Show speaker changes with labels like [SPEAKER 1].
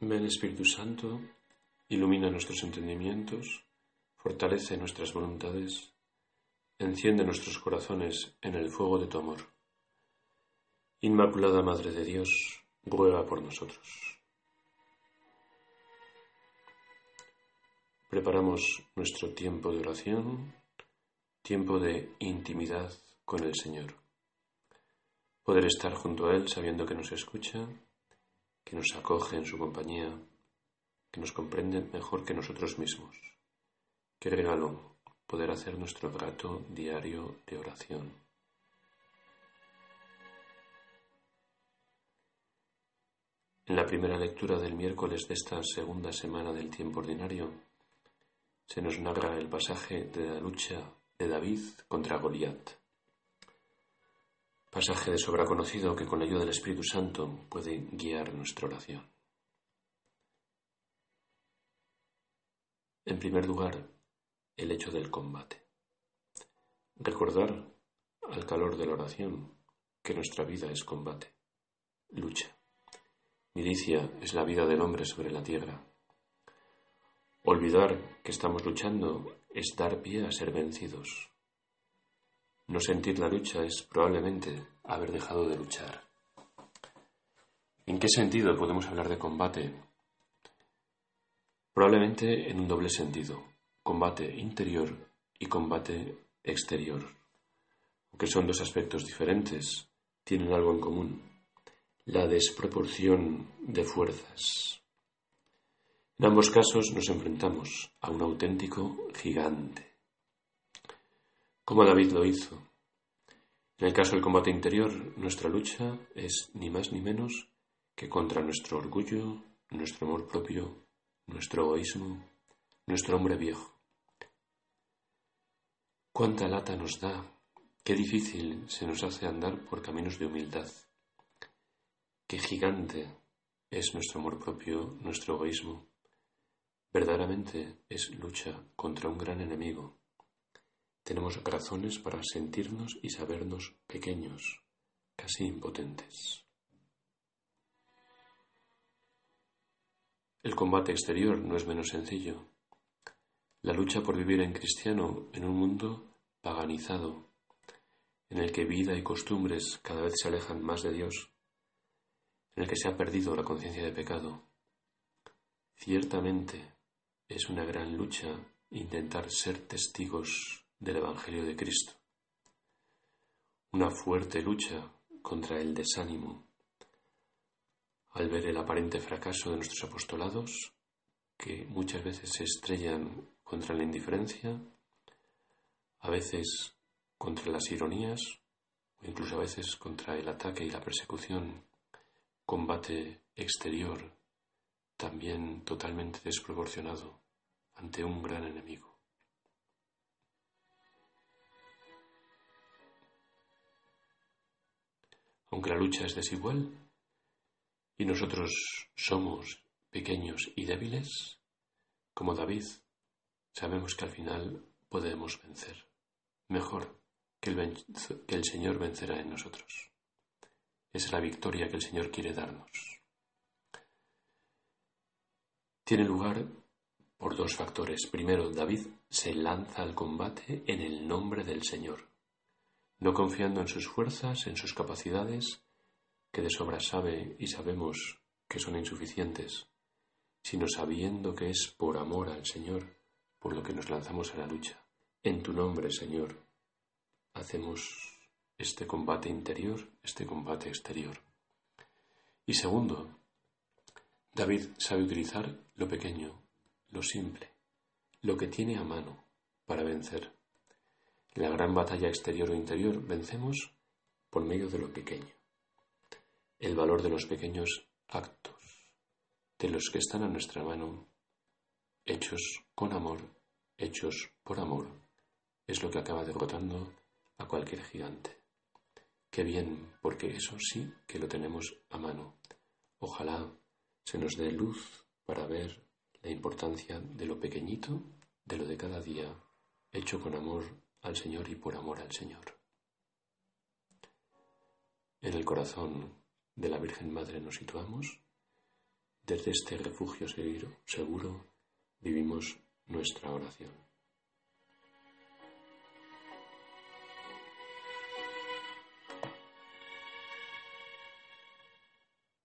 [SPEAKER 1] Ven Espíritu Santo, ilumina nuestros entendimientos, fortalece nuestras voluntades, enciende nuestros corazones en el fuego de tu amor. Inmaculada Madre de Dios, ruega por nosotros. Preparamos nuestro tiempo de oración, tiempo de intimidad con el Señor. Poder estar junto a Él sabiendo que nos escucha que nos acoge en su compañía, que nos comprende mejor que nosotros mismos. Qué regalo poder hacer nuestro rato diario de oración. En la primera lectura del miércoles de esta segunda semana del tiempo ordinario, se nos narra el pasaje de la lucha de David contra Goliat. Pasaje de sobra conocido que con la ayuda del Espíritu Santo puede guiar nuestra oración. En primer lugar, el hecho del combate. Recordar al calor de la oración que nuestra vida es combate, lucha. Milicia es la vida del hombre sobre la tierra. Olvidar que estamos luchando es dar pie a ser vencidos, no sentir la lucha es probablemente haber dejado de luchar. ¿En qué sentido podemos hablar de combate? Probablemente en un doble sentido, combate interior y combate exterior. Aunque son dos aspectos diferentes, tienen algo en común, la desproporción de fuerzas. En ambos casos nos enfrentamos a un auténtico gigante como David lo hizo. En el caso del combate interior, nuestra lucha es ni más ni menos que contra nuestro orgullo, nuestro amor propio, nuestro egoísmo, nuestro hombre viejo. Cuánta lata nos da, qué difícil se nos hace andar por caminos de humildad. Qué gigante es nuestro amor propio, nuestro egoísmo. Verdaderamente es lucha contra un gran enemigo, tenemos razones para sentirnos y sabernos pequeños, casi impotentes. El combate exterior no es menos sencillo. La lucha por vivir en cristiano en un mundo paganizado, en el que vida y costumbres cada vez se alejan más de Dios, en el que se ha perdido la conciencia de pecado. Ciertamente es una gran lucha intentar ser testigos del Evangelio de Cristo. Una fuerte lucha contra el desánimo. Al ver el aparente fracaso de nuestros apostolados, que muchas veces se estrellan contra la indiferencia, a veces contra las ironías, o incluso a veces contra el ataque y la persecución, combate exterior, también totalmente desproporcionado ante un gran enemigo. Aunque la lucha es desigual y nosotros somos pequeños y débiles, como David, sabemos que al final podemos vencer. Mejor que el, Señor vencerá en nosotros. Esa es la victoria que el Señor quiere darnos. Tiene lugar por dos factores. Primero, David se lanza al combate en el nombre del Señor no confiando en sus fuerzas, en sus capacidades, que de sobra sabe y sabemos que son insuficientes, sino sabiendo que es por amor al Señor por lo que nos lanzamos a la lucha. En tu nombre, Señor, hacemos este combate interior, este combate exterior. Y segundo, David sabe utilizar lo pequeño, lo simple, lo que tiene a mano para vencer. La gran batalla exterior o interior vencemos por medio de lo pequeño. El valor de los pequeños actos, de los que están a nuestra mano, hechos con amor, hechos por amor, es lo que acaba derrotando a cualquier gigante. Qué bien, porque eso sí que lo tenemos a mano. Ojalá se nos dé luz para ver la importancia de lo pequeñito, de lo de cada día, hecho con amor al Señor y por amor al Señor. En el corazón de la Virgen Madre nos situamos Desde este refugio seguro, vivimos nuestra oración.